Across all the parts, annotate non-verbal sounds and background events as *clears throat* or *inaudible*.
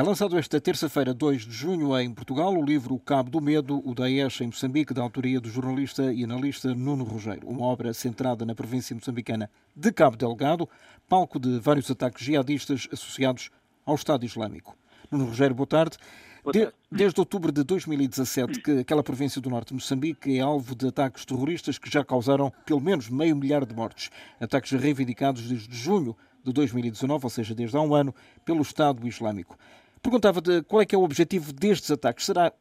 É lançado esta terça-feira, 2 de junho, em Portugal, o livro O Cabo do Medo, o Daesh em Moçambique, da autoria do jornalista e analista Nuno Rogério. Uma obra centrada na província moçambicana de Cabo Delgado, palco de vários ataques jihadistas associados ao Estado Islâmico. Nuno Rogério, boa tarde. De, desde outubro de 2017, que aquela província do norte de Moçambique é alvo de ataques terroristas que já causaram pelo menos meio milhar de mortes. Ataques reivindicados desde junho de 2019, ou seja, desde há um ano, pelo Estado Islâmico. Perguntava de qual é que é o objetivo destes ataques. Será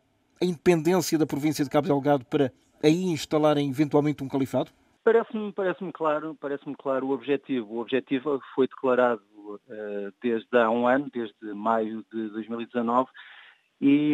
a independência da província de Cabo Delgado para aí instalarem eventualmente um califado? Parece-me parece claro, parece claro o objetivo. O objetivo foi declarado uh, desde há um ano, desde maio de 2019, e,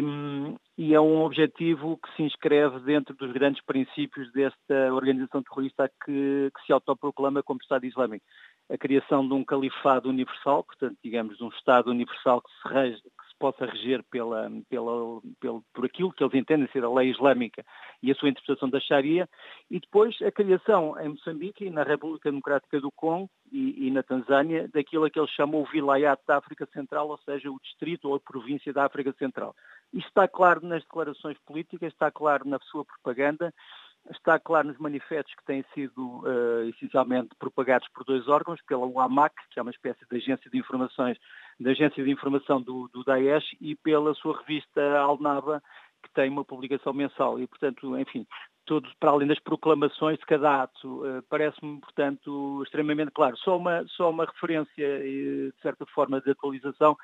e, é um objetivo que se inscreve dentro dos grandes princípios desta organização terrorista que, que se autoproclama como Estado Islâmico. A criação de um califado universal, portanto, digamos, de um Estado universal que se, rege, que se possa reger pela, pela, pela, por aquilo que eles entendem ser a lei islâmica e a sua interpretação da Sharia, e depois a criação em Moçambique e na República Democrática do Congo e, e na Tanzânia daquilo que eles chamam o Vilayat da África Central, ou seja, o distrito ou a província da África Central. Isto está claro nas declarações políticas, está claro na sua propaganda, está claro nos manifestos que têm sido uh, essencialmente propagados por dois órgãos, pela UAMAC, que é uma espécie de agência de informações, da agência de informação do, do Daesh, e pela sua revista Alnaba, que tem uma publicação mensal. E, portanto, enfim, tudo para além das proclamações de cada ato, uh, parece-me, portanto, extremamente claro. Só uma, só uma referência, uh, de certa forma, de atualização.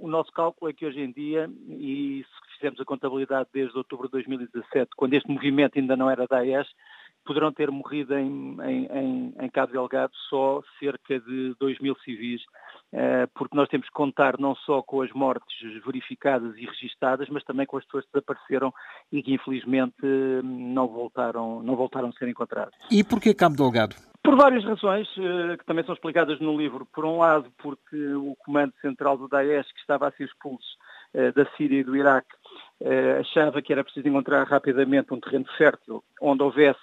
O nosso cálculo é que hoje em dia, e se fizemos a contabilidade desde outubro de 2017, quando este movimento ainda não era Daesh, poderão ter morrido em, em, em, em Cabo Delgado só cerca de 2 mil civis, eh, porque nós temos que contar não só com as mortes verificadas e registadas, mas também com as pessoas que desapareceram e que infelizmente não voltaram, não voltaram a ser encontradas. E porquê Cabo Delgado? Por várias razões, eh, que também são explicadas no livro. Por um lado, porque o comando central do Daesh, que estava a ser expulso eh, da Síria e do Iraque, eh, achava que era preciso encontrar rapidamente um terreno fértil onde houvesse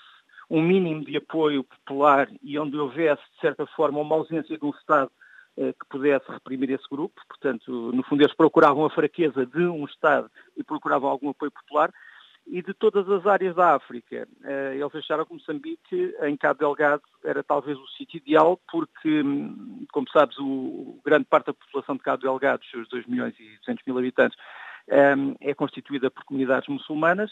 um mínimo de apoio popular e onde houvesse, de certa forma, uma ausência de um Estado que pudesse reprimir esse grupo. Portanto, no fundo, eles procuravam a fraqueza de um Estado e procuravam algum apoio popular. E de todas as áreas da África, eh, eles acharam que Moçambique, em Cabo Delgado, era talvez o sítio ideal, porque, hum, como sabes, o, grande parte da população de Cabo Delgado, seus 2 milhões e 200 mil habitantes, é constituída por comunidades muçulmanas,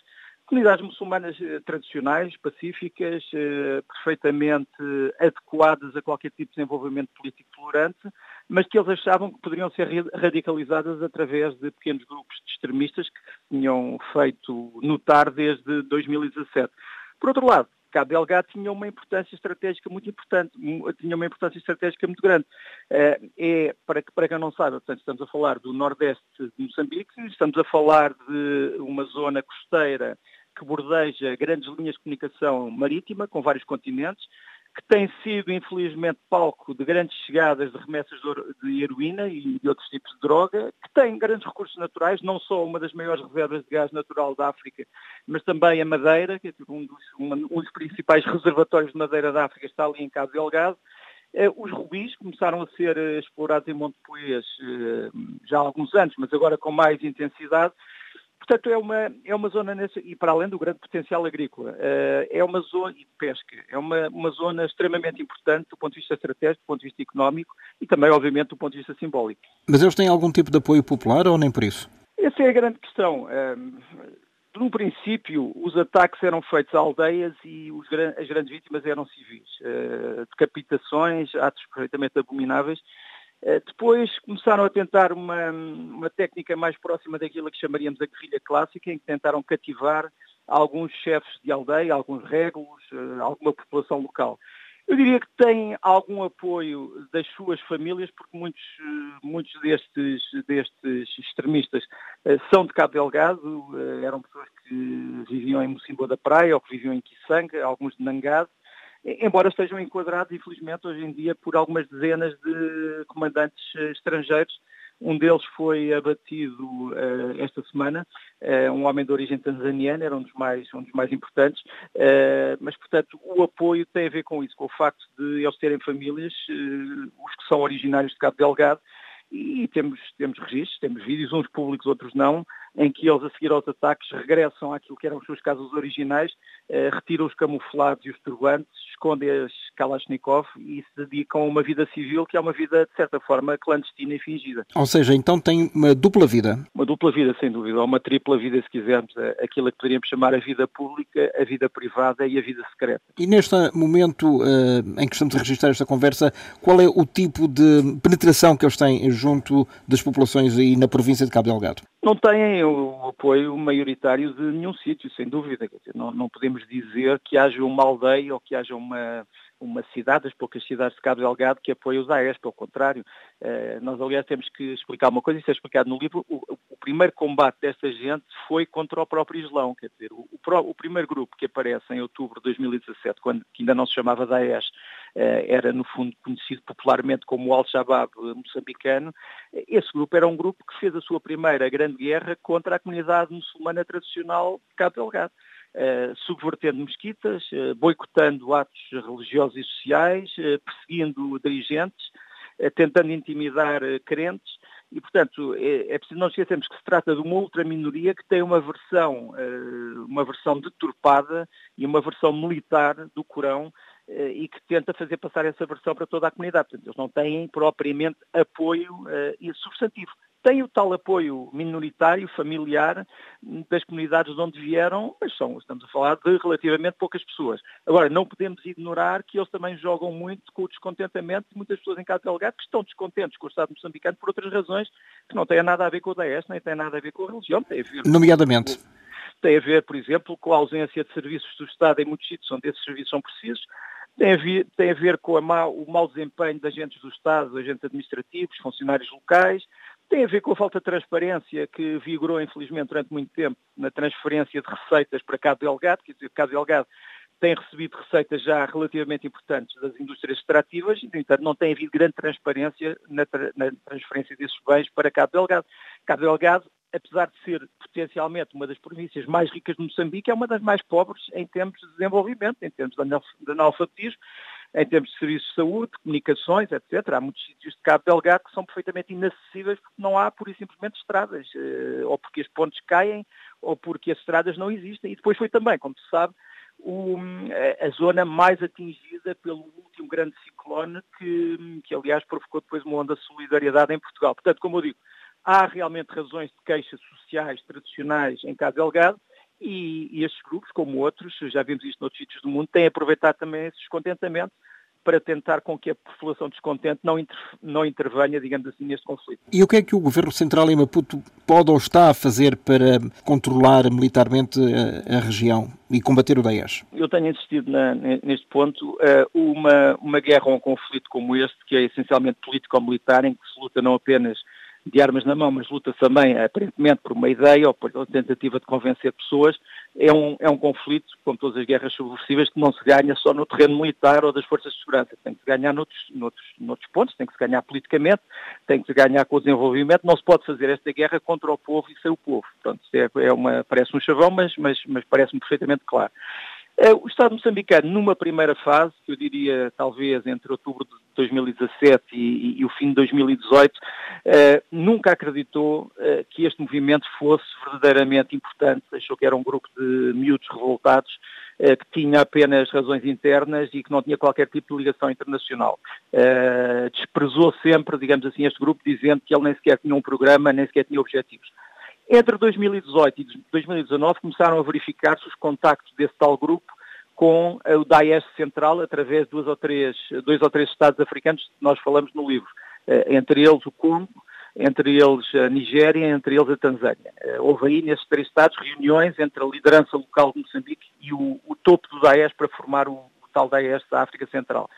comunidades muçulmanas eh, tradicionais, pacíficas, eh, perfeitamente adequadas a qualquer tipo de desenvolvimento político tolerante, mas que eles achavam que poderiam ser radicalizadas através de pequenos grupos de extremistas que tinham feito notar desde 2017. Por outro lado, Cabo Delgado tinha uma importância estratégica muito importante, tinha uma importância estratégica muito grande. Eh, é, para, para quem não sabe, portanto, estamos a falar do nordeste de Moçambique, estamos a falar de uma zona costeira que bordeja grandes linhas de comunicação marítima com vários continentes, que tem sido, infelizmente, palco de grandes chegadas de remessas de heroína e de outros tipos de droga, que tem grandes recursos naturais, não só uma das maiores reservas de gás natural da África, mas também a madeira, que é tipo um dos, um dos principais reservatórios de madeira da África, está ali em Cabo Delgado. Eh, os rubis começaram a ser eh, explorados em Monte Poês eh, já há alguns anos, mas agora com mais intensidade. Portanto, é uma, é uma zona, nessa, e para além do grande potencial agrícola, uh, é uma zona, e de pesca, é uma, uma zona extremamente importante do ponto de vista estratégico, do ponto de vista económico e também, obviamente, do ponto de vista simbólico. Mas eles têm algum tipo de apoio popular ou nem por isso? Essa é a grande questão. Uh, no princípio, os ataques eram feitos a aldeias e os, as grandes vítimas eram civis. Uh, decapitações, atos perfeitamente abomináveis, eh, depois começaram a tentar uma, uma técnica mais próxima daquilo que chamaríamos a guerrilha clássica, em que tentaram cativar alguns chefes de aldeia, alguns régulos, eh, alguma população local. Eu diria que têm algum apoio das suas famílias, porque muitos, eh, muitos destes, destes extremistas são de Cabo Delgado, eram pessoas que viviam em Mocimboa da Praia ou que viviam em Kisanga, alguns de Nangado, embora estejam enquadrados, infelizmente, hoje em dia, por algumas dezenas de comandantes eh, estrangeiros. Um deles foi abatido uh, esta semana, uh, um homem de origem tanzaniana, era um dos mais, um dos mais importantes, uh, mas, portanto, o apoio tem a ver com isso, com o facto de eles terem famílias, os que são originários de Cabo Delgado, e temos, temos registros, temos vídeos, uns públicos, outros não, em que eles, a seguir aos ataques, regressam àquilo que eram os seus casos originais, eh, retiram os camuflados e os turbantes, escondem as Kalashnikov e se dedicam a uma vida civil que é uma vida, de certa forma, clandestina e fingida. Ou seja, então tem uma dupla vida. Uma dupla vida, sem dúvida, ou uma tripla vida, se quisermos, aquilo que poderíamos chamar a vida pública, a vida privada e a vida secreta. E neste momento uh, em que estamos a registrar esta conversa, qual é o tipo de penetração que eles têm junto das populações aí na província de Cabo Delgado? não têm o apoio maioritário de nenhum sítio, sem dúvida. Não, não, podemos dizer que haja uma aldeia ou que haja uma, uma cidade, as poucas cidades de Cabo Delgado, que apoia os AES, pelo contrário. Uh, nós, aliás, temos que explicar uma coisa, isso é explicado no livro. O, o, primeiro combate desta gente foi contra o próprio Islão, quer dizer, o, o, primeiro grupo que aparece em outubro de 2017, quando que ainda não se chamava Daesh, era no fundo conhecido popularmente como o Al-Shabaab moçambicano. Esse grupo era um grupo que fez a sua primeira grande guerra contra a comunidade muçulmana tradicional de Cabo Delgado. Uh, subvertendo mesquitas, uh, boicotando atos religiosos e sociais, perseguindo dirigentes, tentando intimidar crentes e, portanto, é, é, preciso não esquecermos que se trata de uma outra minoria que tem uma versão, uma versão deturpada e uma versão militar do Corão e que tenta fazer passar essa versão para toda a comunidade. Portanto, eles não têm propriamente apoio substantivo têm o tal apoio minoritário, familiar, das comunidades de onde vieram, mas são, estamos a falar de relativamente poucas pessoas. Agora, não podemos ignorar que eles também jogam muito com o descontentamento de muitas pessoas em Cabo Delgado que estão descontentes com o Estado moçambicano por outras razões que não têm nada a ver com o Daesh, nem têm nada a ver com a religião. A ver Nomeadamente? tem a ver, por exemplo, com a ausência de serviços do Estado em muitos sítios onde esses serviços são precisos, tem a ver, tem a ver com a mau, o mau desempenho de agentes do Estado, agentes administrativos, funcionários locais, tem a ver com a falta de transparência que vigorou, infelizmente, durante muito tempo na transferência de receitas para Cabo Delgado, quer dizer, Cabo Delgado tem recebido receitas já relativamente importantes das indústrias extrativas e, no entanto, não tem havido grande transparência na, tra na transferência desses bens para Cabo Delgado. Cabo Delgado, apesar de ser potencialmente uma das províncias mais ricas de Moçambique, é uma das mais pobres em termos de desenvolvimento, em termos de analfabetismo, em termos de serviços de saúde, comunicações, etc. Há muitos sítios de Cabo Delgado que são perfeitamente inacessíveis porque não há, pura e simplesmente, estradas, eh, ou porque as pontes caem, ou porque as estradas não existem. E depois foi também, como se sabe, a zona mais atingida pelo último grande ciclone que, que, aliás, provocou depois uma onda de solidariedade em Portugal. Portanto, como eu digo, há realmente razões de queixas sociais tradicionais em Cabo Delgado, e, e estes grupos, como outros, já vimos isto noutros sítios do mundo, têm aproveitado também esse descontentamento para tentar com que a população descontente não, inter, não intervenha, digamos assim, neste conflito. E o que é que o Governo Central em Maputo pode ou está a fazer para controlar militarmente a, a região e combater o Daesh? Eu tenho insistido na, neste ponto. Eh, uma, uma guerra ou um conflito como este, que é essencialmente político-militar, em que se luta não apenas de armas na mão, mas luta também, aparentemente, por uma ideia ou por uma tentativa de convencer pessoas, é um, é um conflito, como todas as guerras subversivas, que não se ganha só no terreno militar ou das forças de segurança. Tem que se ganhar noutros, noutros, noutros pontos, tem que se ganhar politicamente, tem que se ganhar com o desenvolvimento. Não se pode fazer esta guerra contra o povo e sem o povo. Pronto, é, é uma, parece um chavão, mas, mas, mas parece-me perfeitamente claro. Eh, o Estado moçambicano, numa primeira fase, que eu diria talvez entre outubro de 2017 e, e o fim de 2018, eh, nunca acreditou eh, que este movimento fosse verdadeiramente importante. Achou que era um grupo de miúdos revoltados que tinha apenas razões internas e que não tinha qualquer tipo de ligação internacional. desprezou sempre, digamos assim, este grupo, dizendo que ele nem sequer tinha um programa, nem sequer tinha objetivos. Entre 2018 e 2019 começaram a verificar-se os contactos desse tal grupo com o Daesh Central através de duas ou três, dois ou três estados africanos nós falamos no livro, eh, entre eles o Congo, entre eles a Nigéria, entre eles a Tanzânia. Eh, houve aí nesses três estados reuniões entre a liderança local de Moçambique e o, o topo do Daesh para formar o, o tal Daesh da África Central.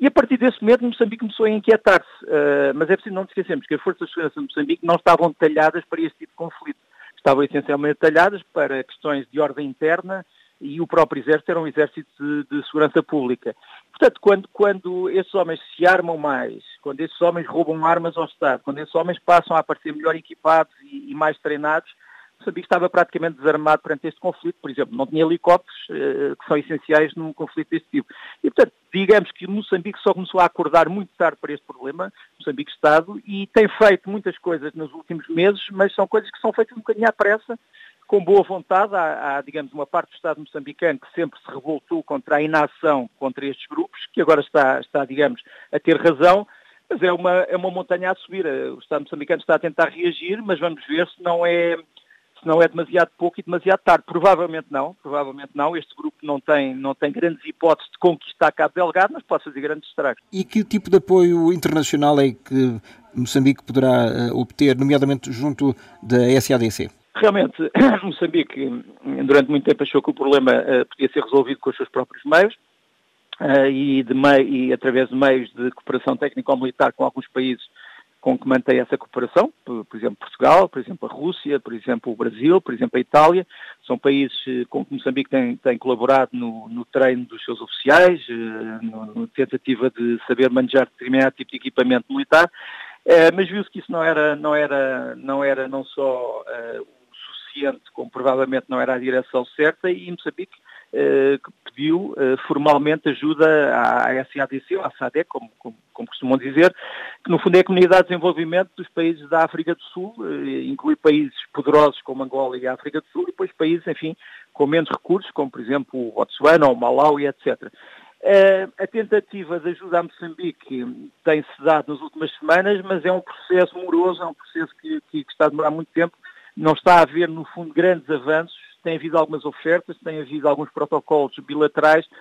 E a partir desse momento Moçambique começou a inquietar-se. Uh, mas é preciso não esquecermos que as forças de segurança de Moçambique não estavam detalhadas para este tipo de conflito. Estavam essencialmente detalhadas para questões de ordem interna e o próprio exército era um exército de, de segurança pública. Portanto, quando, quando esses homens se armam mais, quando esses homens roubam armas ao Estado, quando esses homens passam a aparecer melhor equipados e, e mais treinados, Moçambique estava praticamente desarmado perante este conflito, por exemplo, não tinha helicópteros eh, que são essenciais num conflito deste tipo. E, portanto, digamos que Moçambique só começou a acordar muito tarde para este problema, Moçambique Estado, e tem feito muitas coisas nos últimos meses, mas são coisas que são feitas um bocadinho à pressa, com boa vontade. Há, há, digamos, uma parte do Estado moçambicano que sempre se revoltou contra a inação contra estes grupos, que agora está, está digamos, a ter razão, mas é uma, é uma montanha a subir. O Estado moçambicano está a tentar reagir, mas vamos ver se não é se não é demasiado pouco e demasiado tarde. Provavelmente não, provavelmente não. Este grupo não tem, não tem grandes hipóteses de conquistar Cabo Delgado, mas pode fazer grandes estragos. E que tipo de apoio internacional é que Moçambique poderá uh, obter, nomeadamente junto da SADC? Realmente, *clears throat* Moçambique durante muito tempo achou que o problema uh, podia ser resolvido com os seus próprios meios uh, e, de mei e através de meios de cooperação técnico-militar com alguns países com que mantém essa cooperação, por, por, exemplo Portugal, por exemplo a Rússia, por exemplo o Brasil, por exemplo a Itália, são países eh, com que Moçambique tem, tem colaborado no, no, treino dos seus oficiais, na tentativa de saber manejar determinado tipo de equipamento militar, mas viu-se que isso não era, não era, não era não só suficiente, como provavelmente não era a direção certa, e Moçambique eh, que pediu eh, formalmente ajuda à SADC, à SADEC, como, como, como, costumam dizer, que no fundo é a Comunidade de Desenvolvimento dos países da África do Sul, eh, inclui países poderosos como Angola e África do Sul, e depois países, enfim, com menos recursos, como por exemplo o Botsuana ou o Malawi, etc. A tentativa de ajuda a Moçambique tem-se dado nas últimas semanas, mas é um processo moroso, é um processo que, que, está a demorar muito tempo não está a haver, no fundo, grandes avanços. Tem havido algumas ofertas, tem havido alguns protocolos bilaterais, eh,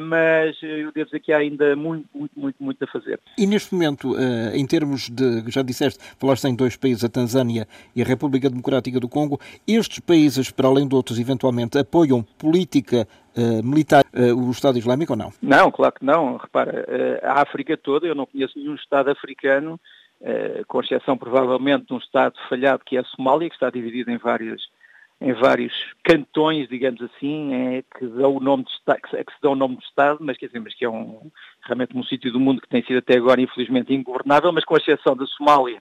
mas eu devo dizer que há ainda muito, muito, muito, muito a fazer. E neste momento, eh, em termos de, já disseste, falaste em dois países, a Tanzânia e a República Democrática do Congo, estes países, para além de outros, eventualmente apoiam política uh, militar uh, o Estado Islâmico ou não? Não, claro que não. Repara, uh, a África toda, eu não conheço nenhum Estado africano eh, com exceção provavelmente de um Estado falhado que é a Somália, que está dividido em vários, em vários cantões, digamos assim, é, que, dá o nome de Estado, que, se dá o nome de Estado, mas, quer dizer, mas que é um, realmente um sítio do mundo que tem sido até agora infelizmente ingovernável, mas com exceção da Somália,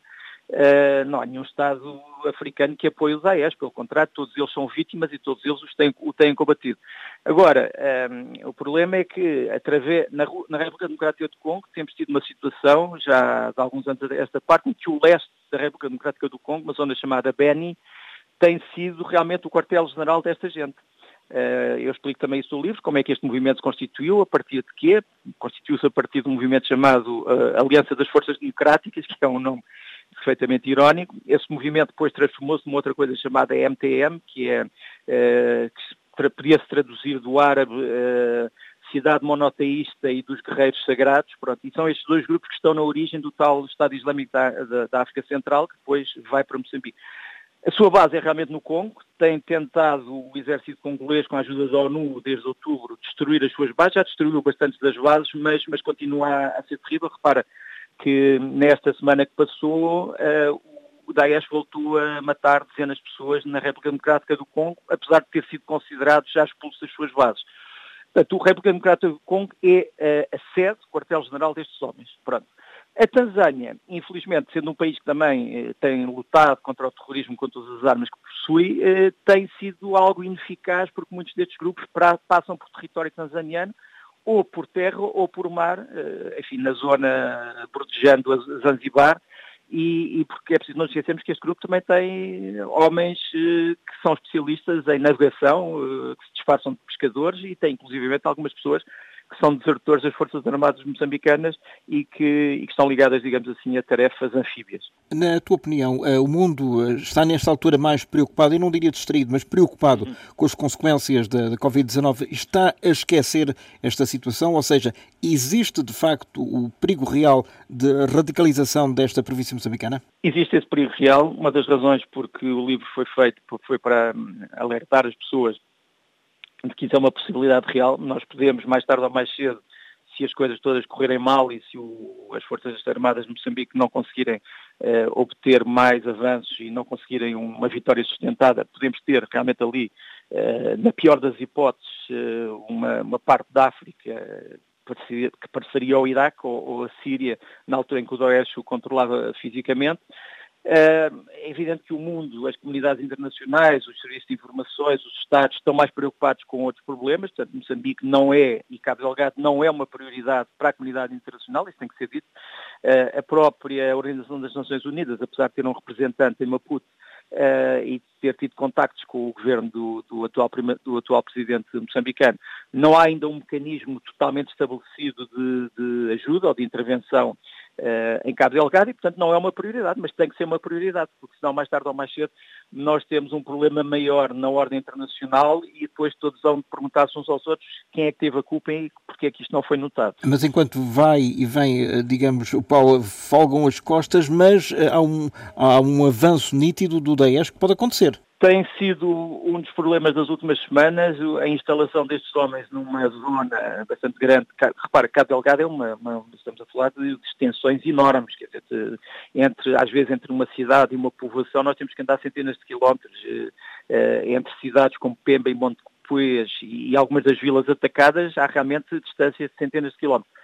uh, não há nenhum Estado africano que apoie o Daesh, pelo contrário, todos eles são vítimas e todos eles os têm, o têm combatido. Agora, um, eh, o problema é que através, na, na, República Democrática do Congo temos tido uma situação, já de alguns anos a esta parte, em que o leste da República Democrática do Congo, uma zona chamada Beni, tem sido realmente o quartel-general desta gente. Uh, eu explico também isso no livro, como é que este movimento se constituiu, a partir de quê? Constituiu-se a partir de um movimento chamado uh, Aliança das Forças Democráticas, *laughs* que é um nome perfeitamente irónico. Esse movimento depois transformou-se numa outra coisa chamada MTM, que é uh, que podia-se traduzir do árabe cidade monoteísta e dos guerreiros sagrados. Pronto, e são estes dois grupos que estão na origem do tal Estado Islâmico da, da, da África Central, que depois vai para Moçambique. A sua base é realmente no Congo, tem tentado o exército congolês, com a ajuda da ONU, desde outubro, destruir as suas bases, já destruiu bastantes das bases, mas, mas continua a, ser terrível. Repara, que nesta semana que passou uh, o Daesh voltou a matar dezenas de pessoas na República Democrática do Congo, apesar de ter sido considerado já expulso das suas bases. Portanto, a República Democrática do Congo é uh, a sede, quartel-general destes homens. Pronto. A Tanzânia, infelizmente, sendo um país que também eh, tem lutado contra o terrorismo com todas as armas que possui, eh, tem sido algo ineficaz porque muitos destes grupos pra, passam por território tanzaniano ou por terra ou por mar, eh, enfim, na zona protegendo Zanzibar, e, e, porque é preciso não esquecermos que este grupo também tem homens eh, que são especialistas em navegação, eh, que se disfarçam de pescadores e tem inclusivamente algumas pessoas que são desertores das Forças Armadas moçambicanas e que, e que estão ligadas, digamos assim, a tarefas anfíbias. Na tua opinião, eh, o mundo eh, está nesta altura mais preocupado, e não diria distraído, mas preocupado uhum. com as consequências da, da Covid-19? Está a esquecer esta situação? Ou seja, existe de facto o perigo real de radicalização desta província moçambicana? Existe esse perigo real. Uma das razões porque o livro foi feito foi para hum, alertar as pessoas de que isso é uma possibilidade real. Nós podemos, mais tarde ou mais cedo, se as coisas todas correrem mal e se o, as Forças Armadas de Moçambique não conseguirem eh, obter mais avanços e não conseguirem uma vitória sustentada, podemos ter realmente ali, eh, na pior das hipóteses, eh, uma, uma, parte da África que pareceria ao Iraque ou, ou, a Síria, na altura em que o Daesh o controlava fisicamente. Uh, é evidente que o mundo, as comunidades internacionais, os serviços de informações, os Estados estão mais preocupados com outros problemas, portanto Moçambique não é, e Cabo Delgado não é uma prioridade para a comunidade internacional, isso tem que ser dito. A própria Organização das Nações Unidas, apesar de ter um representante em Maputo, uh, e ter tido contactos com o governo do, do, atual, do atual presidente moçambicano. Não há ainda um mecanismo totalmente estabelecido de, de ajuda ou de intervenção em Cabo Delgado e, portanto, não é uma prioridade, mas tem que ser uma prioridade, porque senão, mais tarde ou mais cedo, nós temos um problema maior na ordem internacional e depois todos vão perguntar-se uns aos outros quem é que teve a culpa e porque é que isto não foi notado. Mas enquanto vai e vem, eh, digamos, o pau folgam as costas, mas eh, há um, há um avanço nítido do Daesh que pode acontecer tem sido um dos problemas das últimas semanas a instalação destes homens numa zona bastante grande. Repara, Cabo Delgado é uma, uma, estamos a falar de extensões enormes, quer dizer, entre, às vezes entre uma cidade e uma povoação nós temos que andar centenas de quilómetros, eh, eh, entre cidades como Pemba e Monte Copuês e algumas das vilas atacadas há realmente distâncias de centenas de quilómetros.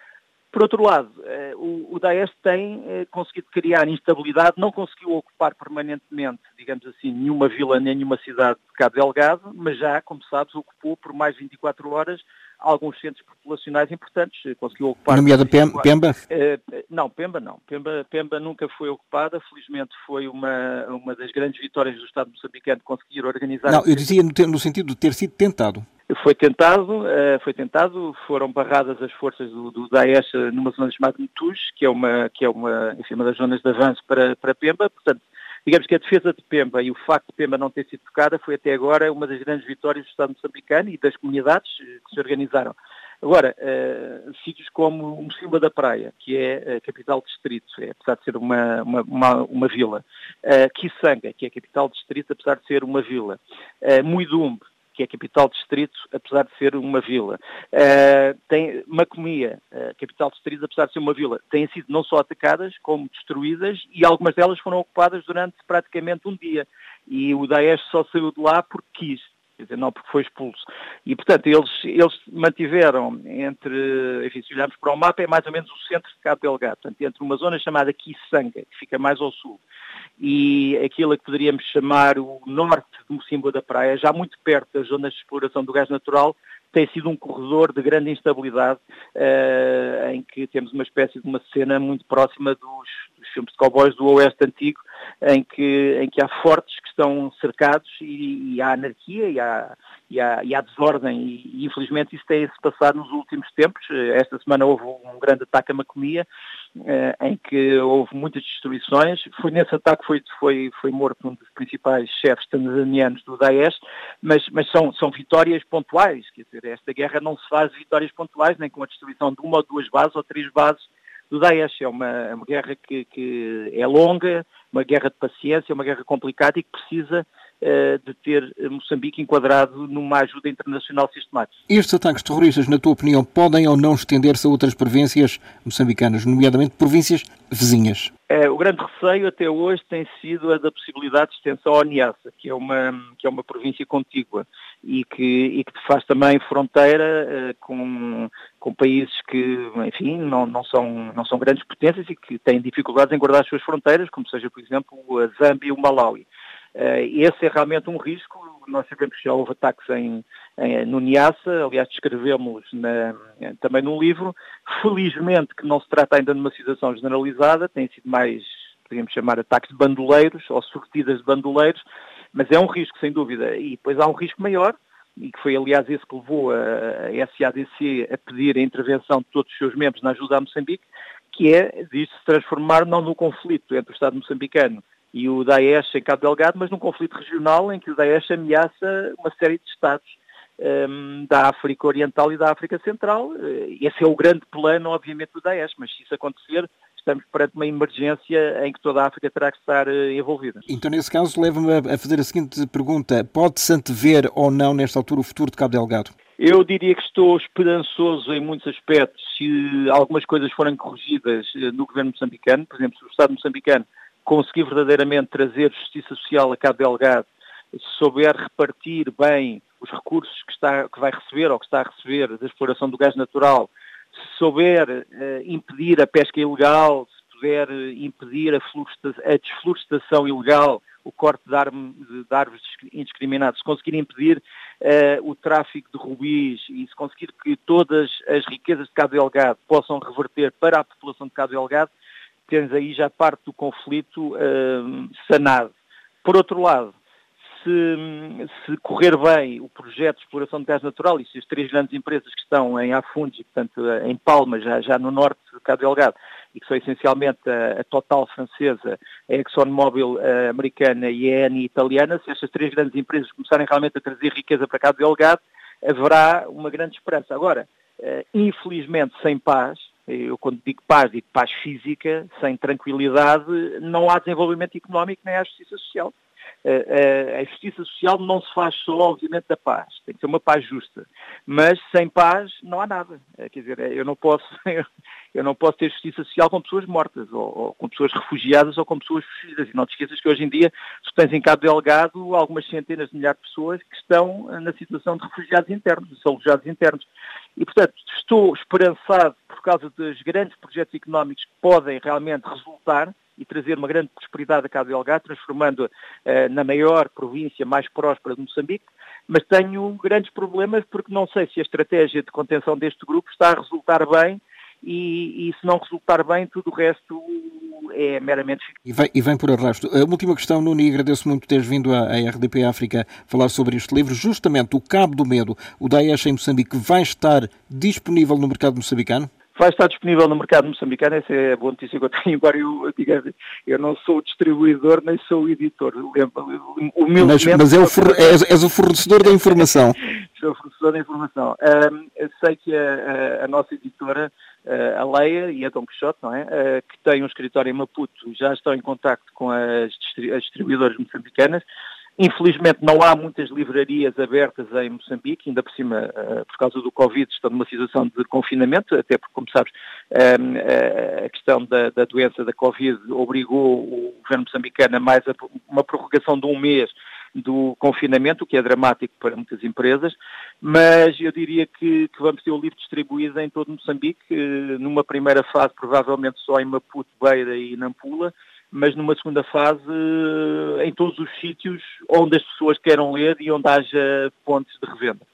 Por outro lado, eh, o Daesh tem eh, conseguido criar instabilidade, não conseguiu ocupar permanentemente, digamos assim, nenhuma vila nem nenhuma cidade de Cabo Delgado, mas já, como sabes, ocupou por mais de 24 horas alguns centros populacionais importantes, eh, conseguiu ocupar... Nomeada Pemba? não, Pemba não. Pemba, Pemba nunca foi ocupada, felizmente foi uma, uma das grandes vitórias do Estado moçambicano conseguir organizar... Não, eu dizia no, no sentido de ter sido tentado. Foi tentado, foi tentado, foram barradas as forças do, do Daesh numa zona chamada Mutus, que é uma, que é uma, enfim, uma das zonas de avanço para, para Pemba, portanto, digamos que a defesa de Pemba e o facto de Pemba não ter sido tocada foi até agora uma das grandes vitórias do Estado moçambicano e das comunidades eh, que se organizaram. Agora, uh, sítios como Mocimba da Praia, que é a capital distrito, é, apesar de ser uma, uma, uma, uma vila, uh, Kisanga, que é a capital distrito, apesar de ser uma vila, uh, Muidumbe, que é capital distrito, apesar de ser uma vila. Uh, tem Macomia, uh, capital distrito, apesar de ser uma vila, têm sido não só atacadas, como destruídas, e algumas delas foram ocupadas durante praticamente um dia. E o Daesh só saiu de lá porque quis quer dizer, não porque foi expulso. E, portanto, eles, eles mantiveram entre, enfim, se olharmos para o mapa, é mais ou menos o centro de Cabo Delgado, portanto, entre uma zona chamada Kisanga, que fica mais ao sul, e aquilo que poderíamos chamar o norte de Mocimboa da Praia, já muito perto das zonas de exploração do gás natural, tem sido um corredor de grande instabilidade, uh, em que temos uma espécie de uma cena muito próxima dos, dos filmes de cowboys do Oeste Antigo, em que, em que há fortes que estão cercados e, e há anarquia e há, e há, e há desordem e, infelizmente isso tem-se passado nos últimos tempos. Esta semana houve um grande ataque a Macomia, eh, em que houve muitas destruições. Foi nesse ataque que foi, foi, foi morto um dos principais chefes tanzanianos do Daesh, mas, mas são, são vitórias pontuais, quer dizer, esta guerra não se faz vitórias pontuais, nem com a destruição de uma ou duas bases ou três bases do Daesh. É uma, é uma guerra que, que é longa, uma guerra de paciência, uma guerra complicada e que precisa uh, de ter Moçambique enquadrado numa ajuda internacional sistemática. Estes ataques terroristas, na tua opinião, podem ou não estender-se a outras províncias moçambicanas, nomeadamente províncias vizinhas? É, o grande receio até hoje tem sido a da possibilidade de extensão ao Niassa, que é uma, que é uma província contígua e que, e que faz também fronteira uh, com, com países que, enfim, não, não, são, não são grandes potências e que têm dificuldades em guardar as suas fronteiras, como seja, por exemplo, a Zâmbia e o Malawi. Uh, esse é realmente um risco. Nós sabemos que já houve ataques em, em, no Niassa, aliás, descrevemos na, também num livro. Felizmente que não se trata ainda de uma situação generalizada, tem sido mais, podemos chamar, ataques de bandoleiros ou sortidas de bandoleiros, mas é um risco, sem dúvida. E depois há um risco maior, e que foi, aliás, esse que levou a, a SADC a pedir a intervenção de todos os seus membros na ajuda a Moçambique, que é de se transformar não no conflito entre o Estado moçambicano e o Daesh em Cabo Delgado, mas num conflito regional em que o Daesh ameaça uma série de Estados um, da África Oriental e da África Central. Eh, esse é o grande plano, obviamente, do Daesh, mas se isso acontecer, estamos perante uma emergência em que toda a África terá que estar uh, envolvida. Então, nesse caso, leva-me a fazer a seguinte pergunta. Pode-se antever ou não, nesta altura, o futuro de Cabo Delgado? Eu diria que estou esperançoso em muitos aspectos se algumas coisas forem corrigidas eh, no governo moçambicano. Por exemplo, se o Estado moçambicano conseguir verdadeiramente trazer justiça social a Cabo Delgado, se souber repartir bem os recursos que, está, que vai receber ou que está a receber da exploração do gás natural, se souber uh, impedir a pesca ilegal, se puder impedir a, a desflorestação ilegal, o corte de, árvores indiscriminados, se conseguir impedir uh, o tráfico de rubis e se conseguir que todas as riquezas de Cabo Delgado possam reverter para a população de Cabo Delgado, tens aí já parte do conflito uh, sanado. Por outro lado, se, se, correr bem o projeto de exploração de gás natural e se as três grandes empresas que estão em Afundes, portanto em Palma, já, já no norte de Cabo Delgado, e que são essencialmente a, a Total francesa, a ExxonMobil a americana e a Eni italiana, se estas três grandes empresas começarem realmente a trazer riqueza para Cabo Delgado, haverá uma grande esperança. Agora, uh, infelizmente, sem paz, eu quando digo paz, digo paz física, sem tranquilidade, não há desenvolvimento económico nem há justiça social. A justiça social não se faz só, obviamente, da paz. Tem que ser uma paz justa. Mas sem paz não há nada. Quer dizer, eu não posso, *laughs* eu não posso ter justiça social com pessoas mortas, ou, ou com pessoas refugiadas, ou com pessoas fugidas. E não te esqueças que hoje em dia, se tens em Cabo Delgado algumas centenas de milhares de pessoas que estão na situação de refugiados internos, são refugiados internos. E, portanto, estou esperançado por causa dos grandes projetos económicos que podem realmente resultar e trazer uma grande prosperidade a Cabo Delgado, transformando uh, na maior província mais próspera de Moçambique, mas tenho grandes problemas porque não sei se a estratégia de contenção deste grupo está a resultar bem e, e se não resultar bem, tudo o resto é meramente e vem, e vem por arrasto. Uma última questão, Nuno, e agradeço muito teres vindo à, RDP África falar sobre este livro. Justamente o Cabo do Medo, o Daesh em Moçambique, vai estar disponível no mercado moçambicano? Vai estar disponível no mercado moçambicano, essa é a boa notícia que eu tenho, embora eu, diga, eu não sou o distribuidor nem sou o editor. Mas, mas é o for, és, és, o fornecedor da informação. *laughs* sou o fornecedor da informação. Um, sei que a, a, a nossa editora, a Leia e a Dom Quixote, não é? Uh, que tem um escritório em Maputo, já estão em contacto com as, as distribuidoras moçambicanas Infelizmente não há muitas livrarias abertas em Moçambique, ainda por cima, uh, por causa do Covid, estão numa situação de confinamento, até porque, como sabes, uh, a questão da, da, doença da Covid obrigou o governo moçambicano a mais uma prorrogação de um mês do confinamento, o que é dramático para muitas empresas, mas eu diria que, que vamos ter o livro distribuído em todo Moçambique, uh, numa primeira fase provavelmente só em Maputo, Beira e Nampula, mas numa segunda fase em todos os sítios onde as pessoas queiram ler e onde haja pontos de revenda.